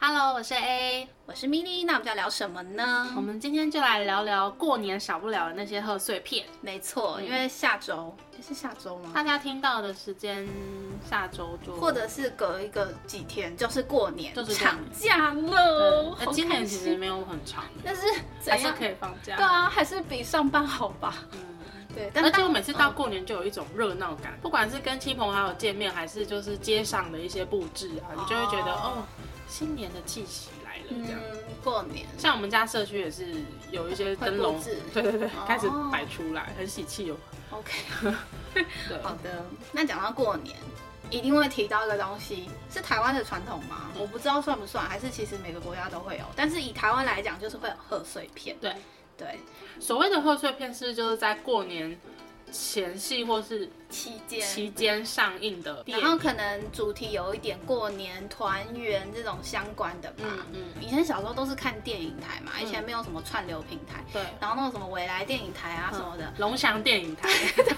Hello，我是 A，我是 Mini，那我们要聊什么呢？我们今天就来聊聊过年少不了的那些贺岁片。没错，因为下周是下周吗？大家听到的时间，下周就或者是隔一个几天，就是过年，就是长假了。那今年其实没有很长，但是还是可以放假。对啊，还是比上班好吧？嗯，对。而且我每次到过年就有一种热闹感，不管是跟亲朋好友见面，还是就是街上的一些布置啊，你就会觉得哦。新年的气息来了，这样、嗯、过年，像我们家社区也是有一些灯笼，对对对，哦、开始摆出来，很喜气哦。OK，好的。那讲到过年，一定会提到一个东西，是台湾的传统吗？嗯、我不知道算不算，还是其实每个国家都会有。但是以台湾来讲，就是会有贺岁片。对对，对所谓的贺岁片是就是在过年前戏或是期间期间上映的，然后可能主题有一点过年团圆这种相关的吧。嗯嗯。以前小时候都是看电影台嘛，以前没有什么串流平台。对。然后那种什么未来电影台啊什么的，龙翔电影台、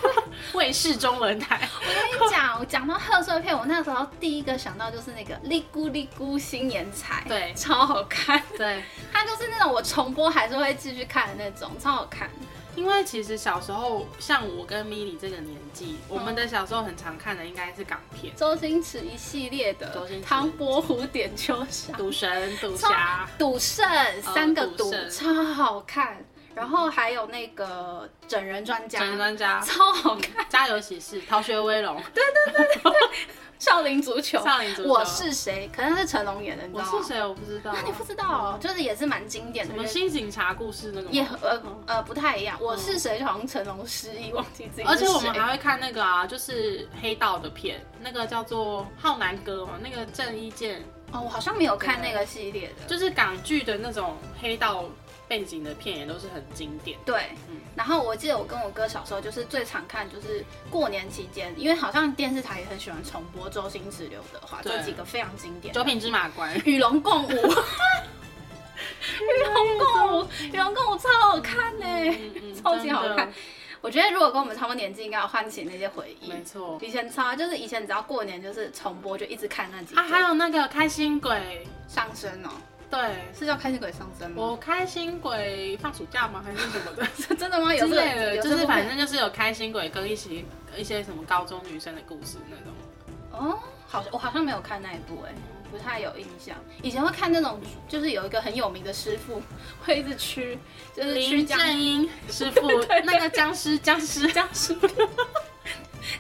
卫视中文台。我跟你讲，我讲到贺岁片，我那时候第一个想到就是那个《嚦咕嚦咕新年彩》，对，超好看。对。它就是那种我重播还是会继续看的那种，超好看。因为其实小时候，像我跟米莉这个年纪，嗯、我们的小时候很常看的应该是港片，周星驰一系列的，唐伯虎点秋香、赌神、赌侠、赌圣三个赌，超好看。然后还有那个整人专家，整人专家超好看。家有喜事、逃学威龙，对对对对对。少林足球，少林足球，我是谁？可能是成龙演的，你知道吗？我是谁？我不知道。那你不知道哦，就是也是蛮经典的。什么新警察故事那个？也呃呃不太一样。我是谁？就好像成龙失忆，忘记自己。而且我们还会看那个啊，就是黑道的片，那个叫做《浩南哥》嘛，那个郑伊健。哦，我好像没有看那个系列的，就是港剧的那种黑道。背景的片也都是很经典。对，嗯，然后我记得我跟我哥小时候就是最常看，就是过年期间，因为好像电视台也很喜欢重播周星驰、刘德华这几个非常经典。九品芝麻官、与龙共舞、与龙共舞、与龙共舞超好看呢，超级好看。我觉得如果跟我们差不多年纪，应该要唤起那些回忆。没错，以前超就是以前只要过年就是重播，就一直看那几。啊，还有那个开心鬼上身哦。对，是叫开心鬼上身吗？我开心鬼放暑假吗？还是什么的？真的吗？有之类的，就是反正就是有开心鬼跟一起一些什么高中女生的故事那种。哦，好像我好像没有看那一部哎，不太有印象。以前会看那种，就是有一个很有名的师傅会一直驱，就是林正英师傅，那个僵尸僵尸僵尸。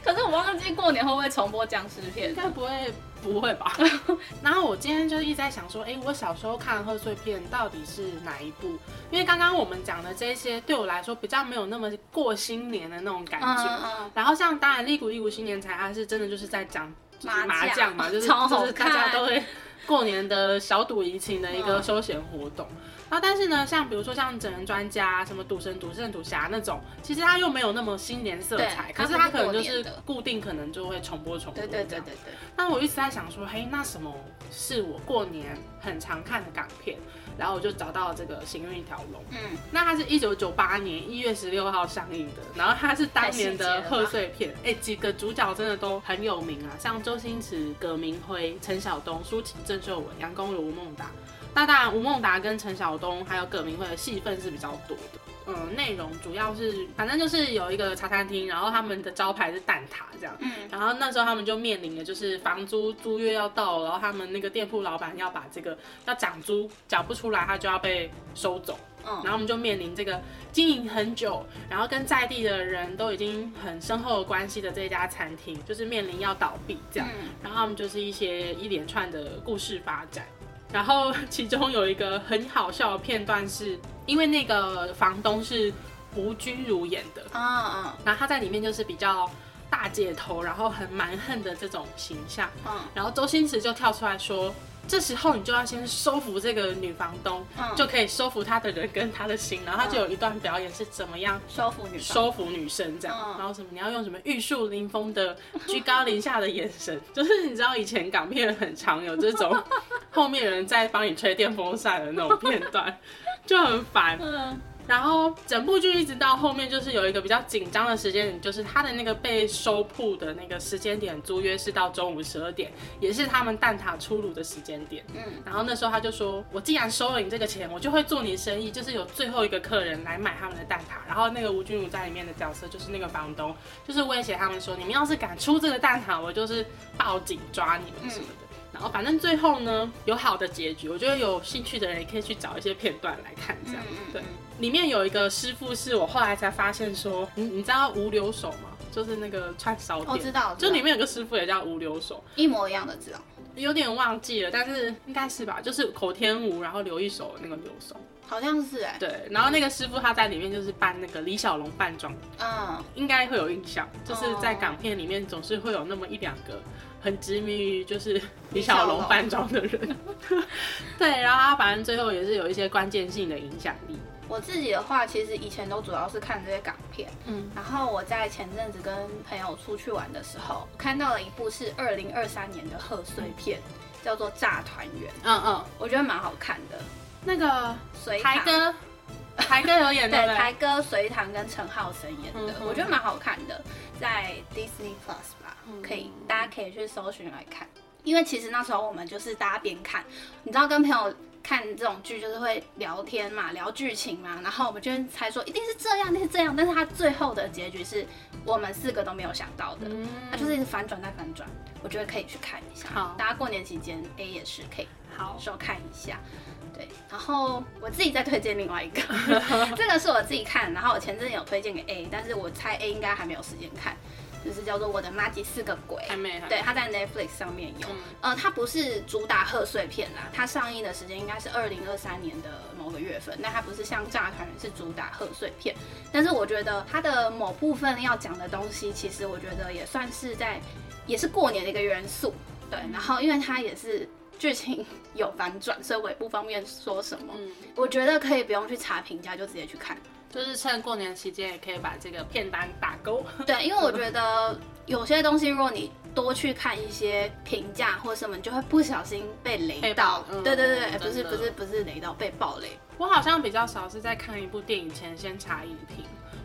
可是我忘记过年会不会重播僵尸片？应该不会。不会吧？然后我今天就一直在想说，哎，我小时候看贺岁片到底是哪一部？因为刚刚我们讲的这些对我来说比较没有那么过新年的那种感觉。嗯嗯、然后像当然《一鼓一鼓新年财》，它是真的就是在讲麻将嘛，就是就是大家都会过年的小赌怡情的一个休闲活动。嗯然后，但是呢，像比如说像整人专家、什么赌神、赌圣、赌侠那种，其实它又没有那么新年色彩。可是它可能就是固定，可能就会重播重播。对对对对对。那我一直在想说，嘿，那什么是我过年很常看的港片？然后我就找到了这个《行运一条龙》。嗯。那它是一九九八年一月十六号上映的，然后它是当年的贺岁片。哎，几个主角真的都很有名啊，像周星驰、葛明辉、陈晓东、舒淇、郑秀文、杨恭如、吴孟达。那当然，吴孟达跟陈晓东还有葛明辉的戏份是比较多的。嗯，内容主要是，反正就是有一个茶餐厅，然后他们的招牌是蛋挞这样。嗯。然后那时候他们就面临的就是房租租约要到了，然后他们那个店铺老板要把这个要涨租，缴不出来，他就要被收走。嗯。然后我们就面临这个经营很久，然后跟在地的人都已经很深厚的关系的这家餐厅，就是面临要倒闭这样。嗯。然后他们就是一些一连串的故事发展。然后其中有一个很好笑的片段，是因为那个房东是吴君如演的啊啊，然后他在里面就是比较。大姐头，然后很蛮横的这种形象。嗯，然后周星驰就跳出来说。这时候你就要先收服这个女房东，嗯、就可以收服她的人跟她的心。然后他就有一段表演是怎么样收服女收服女生这样。嗯、然后什么你要用什么玉树临风的居高临下的眼神，就是你知道以前港片很常有这种后面人在帮你吹电风扇的那种片段，就很烦。嗯然后整部剧一直到后面，就是有一个比较紧张的时间点，就是他的那个被收铺的那个时间点，租约是到中午十二点，也是他们蛋挞出炉的时间点。嗯，然后那时候他就说：“我既然收了你这个钱，我就会做你生意，就是有最后一个客人来买他们的蛋挞。”然后那个吴君如在里面的角色就是那个房东，就是威胁他们说：“你们要是敢出这个蛋挞，我就是报警抓你们什么的。”嗯然后反正最后呢，有好的结局，我觉得有兴趣的人也可以去找一些片段来看，这样。对，里面有一个师傅是我后来才发现说，你你知道吴留守吗？就是那个串烧店，我知道，就里面有个师傅也叫吴留守，一模一样的字哦，有点忘记了，但是应该是吧，就是口天吴，然后留一手那个留守。好像是哎，对，然后那个师傅他在里面就是扮那个李小龙扮装，嗯，应该会有印象，就是在港片里面总是会有那么一两个很执迷于就是李小龙扮装的人，对，然后他反正最后也是有一些关键性的影响力。我自己的话，其实以前都主要是看这些港片，嗯，然后我在前阵子跟朋友出去玩的时候，看到了一部是二零二三年的贺岁片，叫做《炸团圆》，嗯嗯，我觉得蛮好看的。那个台哥，台哥有演的，对，台哥隋棠跟陈浩森演的，我觉得蛮好看的，在 Disney Plus 吧，嗯、可以，大家可以去搜寻来看。因为其实那时候我们就是大家边看，你知道跟朋友看这种剧就是会聊天嘛，聊剧情嘛，然后我们就猜说一定是这样，一定是这样，但是他最后的结局是我们四个都没有想到的，他、嗯、就是一直反转再反转，我觉得可以去看一下。好，大家过年期间 A 也是可以好。收看一下。对，然后我自己再推荐另外一个，这个是我自己看，然后我前阵有推荐给 A，但是我猜 A 应该还没有时间看，就是叫做《我的妈吉四个鬼》，对，它在 Netflix 上面有，嗯、呃，它不是主打贺岁片啦，它上映的时间应该是二零二三年的某个月份，那它不是像《炸团人》是主打贺岁片，但是我觉得它的某部分要讲的东西，其实我觉得也算是在，也是过年的一个元素，对，然后因为它也是。剧情有反转，所以我也不方便说什么。嗯，我觉得可以不用去查评价，就直接去看。就是趁过年期间，也可以把这个片单打勾。对，因为我觉得有些东西，如果你多去看一些评价或什么，你就会不小心被雷到。嗯、对对对，不是不是不是雷到，被爆雷。我好像比较少是在看一部电影前先查影评，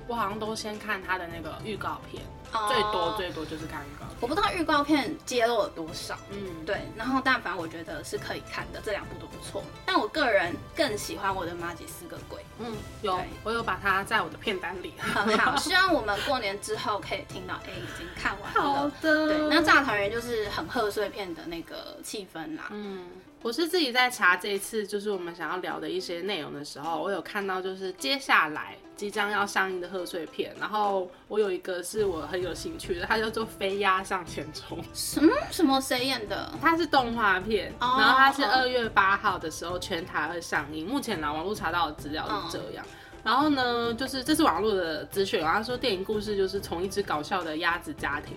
我好像都先看他的那个预告片。最多最多就是看预告，我不知道预告片揭露了多少。嗯，对。然后，但凡我觉得是可以看的，这两部都不错。但我个人更喜欢我的马吉四个鬼。嗯，有，我有把它在我的片单里。很好，希望我们过年之后可以听到，哎，已经看完了。好的。对，那炸团圆就是很贺岁片的那个气氛啦。嗯。我是自己在查这一次就是我们想要聊的一些内容的时候，我有看到就是接下来即将要上映的贺岁片，然后我有一个是我很有兴趣的，它叫做《飞鸭向前冲》。什么什么谁演的？它是动画片，oh, 然后它是二月八号的时候全台会上映。目前呢，网络查到的资料是这样。Oh. 然后呢，就是这是网络的资讯，然后说电影故事就是从一只搞笑的鸭子家庭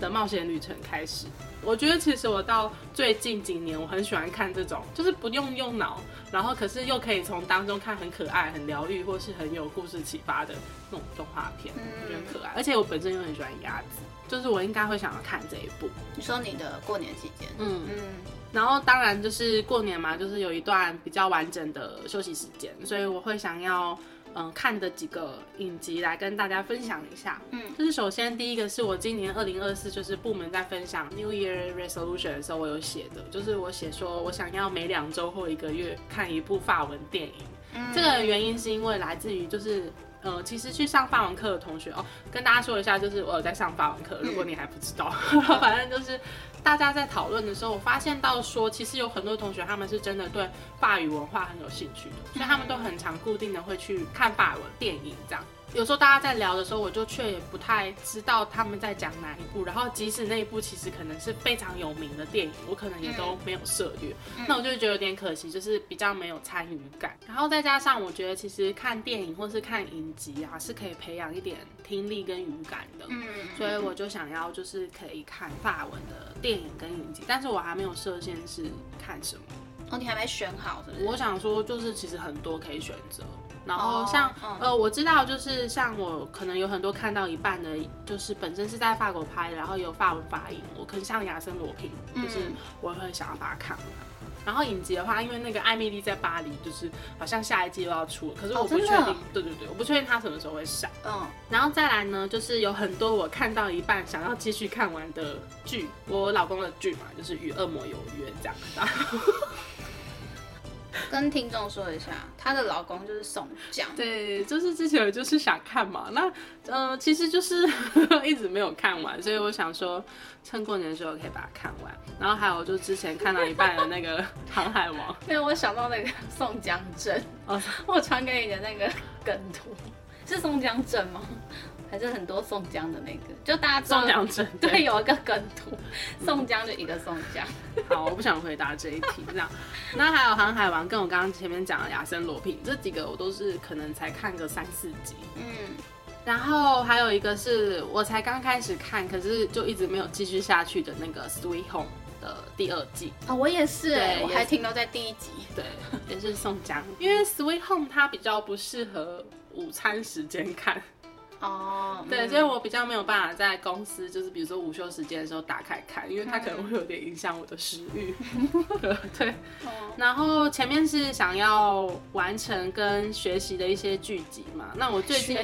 的冒险旅程开始。我觉得其实我到最近几年，我很喜欢看这种，就是不用用脑，然后可是又可以从当中看很可爱、很疗愈，或是很有故事启发的那种动画片，我觉得很可爱。而且我本身又很喜欢鸭子，就是我应该会想要看这一部。你说你的过年期间，嗯嗯，然后当然就是过年嘛，就是有一段比较完整的休息时间，所以我会想要。嗯，看的几个影集来跟大家分享一下。嗯，就是首先第一个是我今年二零二四就是部门在分享 New Year Resolution 的时候，我有写的，就是我写说我想要每两周或一个月看一部法文电影。嗯，这个原因是因为来自于就是。呃，其实去上法文课的同学哦，跟大家说一下，就是我有在上法文课。如果你还不知道，反正就是大家在讨论的时候，我发现到说，其实有很多同学他们是真的对法语文化很有兴趣的，所以他们都很常固定的会去看法文电影这样。有时候大家在聊的时候，我就却也不太知道他们在讲哪一部。然后即使那一部其实可能是非常有名的电影，我可能也都没有涉猎。嗯、那我就觉得有点可惜，就是比较没有参与感。然后再加上我觉得其实看电影或是看影集啊，是可以培养一点听力跟语感的。嗯，所以我就想要就是可以看法文的电影跟影集，但是我还没有设限是看什么。哦，你还没选好是不是？我想说就是其实很多可以选择。然后像、oh, um. 呃，我知道就是像我可能有很多看到一半的，就是本身是在法国拍的，然后有法文发音，我可能像亚森罗平，就是我会想要把它看完。嗯、然后影集的话，因为那个艾米丽在巴黎，就是好像下一季又要出了，可是我不确定，oh, 对对对，我不确定它什么时候会上。嗯，oh. 然后再来呢，就是有很多我看到一半想要继续看完的剧，我老公的剧嘛，就是与恶魔有约这样。然后跟听众说一下，她的老公就是宋江。对，就是之前我就是想看嘛，那嗯、呃，其实就是 一直没有看完，所以我想说趁过年的时候可以把它看完。然后还有就之前看到一半的那个《航海王》，因为我想到那个宋江镇，哦，我传给你的那个梗图是宋江镇吗？还是很多宋江的那个，就大家知道宋江镇对，对，有一个梗图，宋江就一个宋江。好，我不想回答这一题，这样。那还有《航海王》，跟我刚刚前面讲的《亚森罗平》这几个，我都是可能才看个三四集。嗯。然后还有一个是我才刚开始看，可是就一直没有继续下去的那个《Sweet Home》的第二季。啊、哦，我也是，对我还停留在第一集。对，也是宋江，因为《Sweet Home》它比较不适合午餐时间看。哦，oh, 对，嗯、所以我比较没有办法在公司，就是比如说午休时间的时候打开看，因为它可能会有点影响我的食欲。对，然后前面是想要完成跟学习的一些剧集嘛，那我最近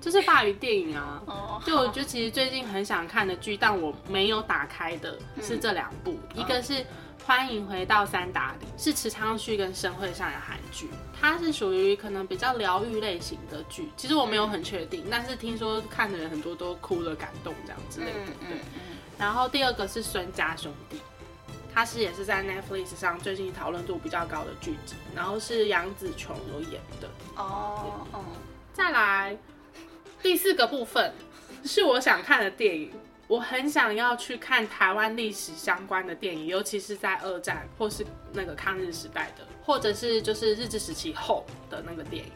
就是法语电影啊。哦，就我就其实最近很想看的剧，但我没有打开的是这两部，嗯、一个是。欢迎回到三打里，是池昌旭跟申惠善的韩剧，它是属于可能比较疗愈类型的剧。其实我没有很确定，但是听说看的人很多都哭了、感动这样之类的。对。然后第二个是孙家兄弟，它是也是在 Netflix 上最近讨论度比较高的剧集，然后是杨紫琼有演的。哦哦。再来第四个部分是我想看的电影。我很想要去看台湾历史相关的电影，尤其是在二战或是那个抗日时代的，或者是就是日治时期后的那个电影。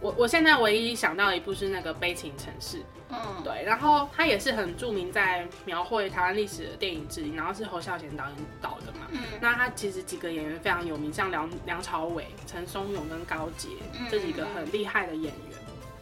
我我现在唯一想到一部是那个《悲情城市》，嗯，对，然后它也是很著名，在描绘台湾历史的电影之一，然后是侯孝贤导演导的嘛。嗯，那他其实几个演员非常有名，像梁梁朝伟、陈松勇跟高捷这几个很厉害的演员。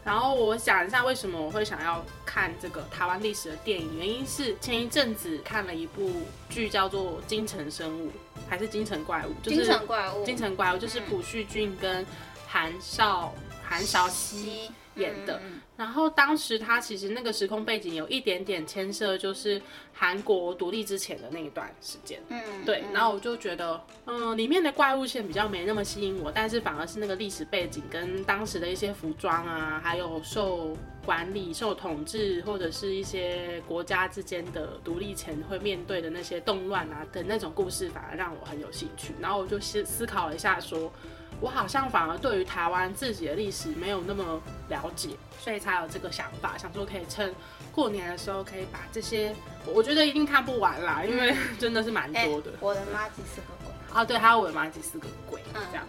然后我想一下，为什么我会想要看这个台湾历史的电影？原因是前一阵子看了一部剧，叫做《京城生物》，还是《京城怪物》？就是《京城怪物》。京城怪物就是朴叙俊跟韩少韩韶熙演的。嗯然后当时他其实那个时空背景有一点点牵涉，就是韩国独立之前的那一段时间。嗯，对。然后我就觉得，嗯，里面的怪物线比较没那么吸引我，但是反而是那个历史背景跟当时的一些服装啊，还有受管理、受统治或者是一些国家之间的独立前会面对的那些动乱啊的那种故事，反而让我很有兴趣。然后我就思思考了一下，说。我好像反而对于台湾自己的历史没有那么了解，所以才有这个想法，想说可以趁过年的时候可以把这些，我觉得一定看不完啦，因为真的是蛮多的。欸、我的妈几四个鬼啊？对，还有我的妈几四个鬼，嗯、这样。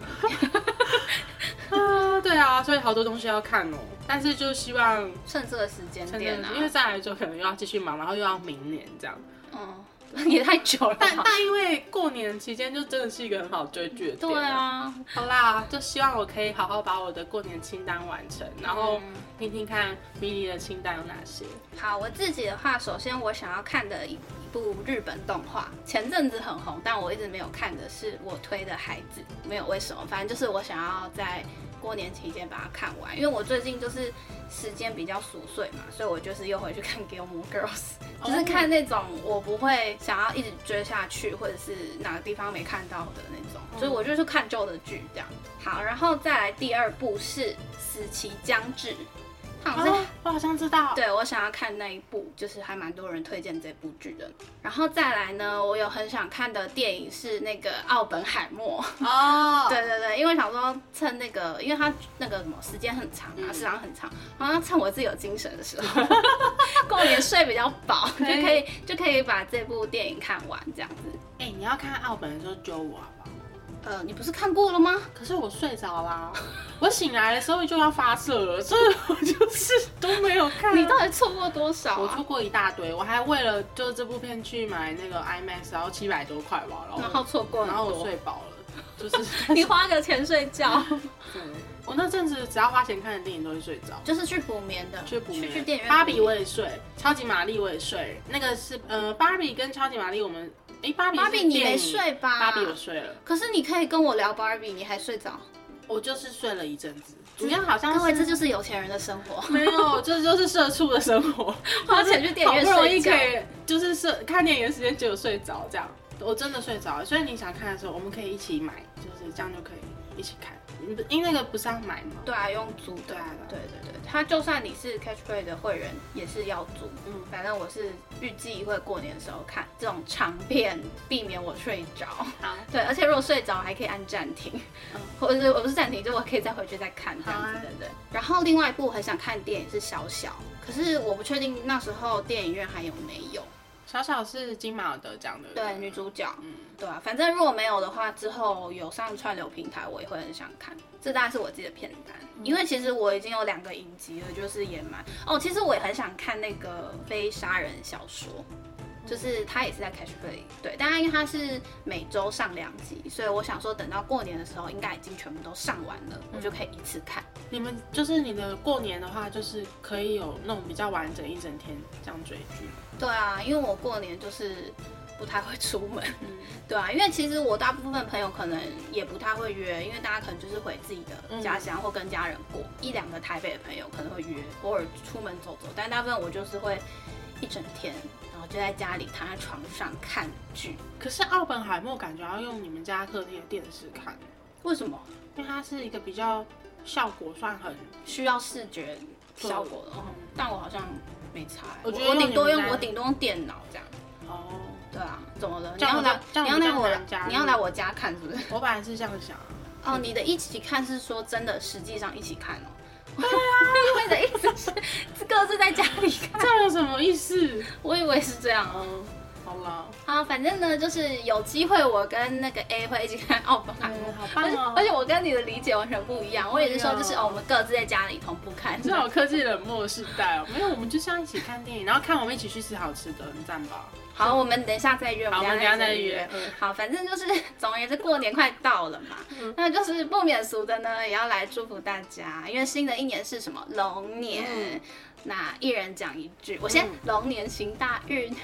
啊，对啊，所以好多东西要看哦，但是就希望趁这个时间点啊，因为再来就可能又要继续忙，然后又要明年这样。嗯。也太久了，但但因为过年期间就真的是一个很好追剧的点。对啊，好啦，就希望我可以好好把我的过年清单完成，然后听听看迷你的清单有哪些。好，我自己的话，首先我想要看的一部日本动画，前阵子很红，但我一直没有看的是我推的孩子，没有为什么，反正就是我想要在。过年期间把它看完，因为我最近就是时间比较琐碎嘛，所以我就是又回去看《Gilmore Girls》，就是看那种我不会想要一直追下去，或者是哪个地方没看到的那种，所以我就是看旧的剧这样。好，然后再来第二部是《死期将至》，他好像、哦、我好像知道。对，我想要看那一部，就是还蛮多人推荐这部剧的。然后再来呢，我有很想看的电影是那个《奥本海默》哦。对对对，因为想说趁那个，因为他那个什么时间很长啊，时长很长，然后趁我自己有精神的时候，过年睡比较饱，就可以就可以把这部电影看完这样子。哎、欸，你要看奥本的时候揪我？呃，你不是看过了吗？可是我睡着啦，我醒来的时候就要发射了，所以我就是 都没有看。你到底错过多少、啊？我错过一大堆，我还为了就这部片去买那个 IMAX，然后七百多块吧，然后错过，然后我睡饱了，就是 你花个钱睡觉。对，我那阵子只要花钱看的电影都会睡着，就是去补眠的，去补眠。去电影院。芭比我也睡，超级玛丽我也睡，那个是呃芭比跟超级玛丽我们。哎，芭比，芭比你没睡吧？芭比我睡了。可是你可以跟我聊芭比，你还睡着？我就是睡了一阵子。主要好像各位，这就是有钱人的生活。没有，这就是社畜的生活。花钱去电影院睡，好不容易可以就是社看电影的时间只有睡着这样。我真的睡着了，所以你想看的时候，我们可以一起买，就是这样就可以一起看。因为那个不是要买吗？对啊，用租的。对啊，对对对，他就算你是 Catch Play 的会员，也是要租。嗯，反正我是预计会过年的时候看这种长片，避免我睡着。好，对，而且如果睡着还可以按暂停，嗯，或者是我不是暂停，就我可以再回去再看这样子的。对对。然后另外一部很想看电影是小小，可是我不确定那时候电影院还有没有。小小是金马得奖的，对，女主角，嗯，对啊，反正如果没有的话，之后有上串流平台，我也会很想看。这大概是我自己的片单，嗯、因为其实我已经有两个影集了，就是也蛮哦，其实我也很想看那个非杀人小说，就是它也是在 Catch Play，对，但因为它是每周上两集，所以我想说等到过年的时候，应该已经全部都上完了，我就可以一次看。你们就是你的过年的话，就是可以有那种比较完整一整天这样追剧。对啊，因为我过年就是不太会出门，嗯、对啊，因为其实我大部分朋友可能也不太会约，因为大家可能就是回自己的家乡或跟家人过，嗯、一两个台北的朋友可能会约，偶尔出门走走，但大部分我就是会一整天，就在家里躺在床上看剧。可是奥本海默感觉要用你们家客厅的电视看，为什么？因为它是一个比较效果算很需要视觉效果的，嗯、但我好像。没差，我觉得我顶多用我顶多用电脑这样。哦，对啊，怎么了？你要来你要来我家你要来我家看是不是？我本来是这样想。哦，你的一起看是说真的，实际上一起看哦。对啊，你的意思是各自在家里看？这样有什么意思？我以为是这样哦。好了，好，反正呢，就是有机会我跟那个 A 会一起看奥本海默，好棒哦！而且我跟你的理解完全不一样，我也是说就是哦，我们各自在家里同步看，这好科技冷漠的时代哦，没有，我们就是要一起看电影，然后看我们一起去吃好吃的，很赞吧？好，我们等一下再约，好，我们等一下再约。好，反正就是总而言之，过年快到了嘛，那就是不免俗的呢，也要来祝福大家，因为新的一年是什么？龙年，那一人讲一句，我先龙年行大运。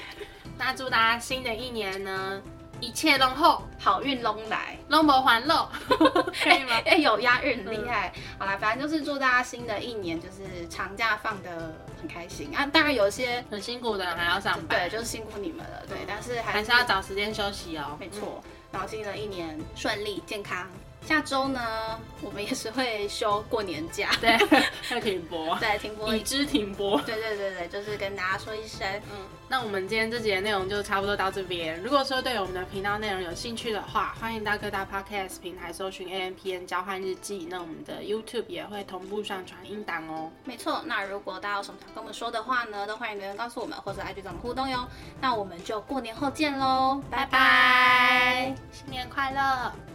那祝大家新的一年呢，一切龙后，好运龙来，龙博还漏，可以吗？哎、欸欸，有押韵，很厉害。嗯、好啦，反正就是祝大家新的一年就是长假放的很开心啊。当然有些很辛苦的人还要上班，对，就是辛苦你们了。对，但是，还是要找时间休息哦。没错，然后新的一年顺利健康。下周呢，我们也是会休过年假，对，会停播，对，停播，已知停播，对对对对，就是跟大家说一声，嗯，那我们今天这集的内容就差不多到这边。如果说对我们的频道内容有兴趣的话，欢迎到各大 Podcast 平台搜寻 A M P N 交换日记，那我们的 YouTube 也会同步上传音档哦。没错，那如果大家有什么想跟我们说的话呢，都欢迎留言告诉我们，或者 IG 找我们互动哟。那我们就过年后见喽，拜拜，新年快乐。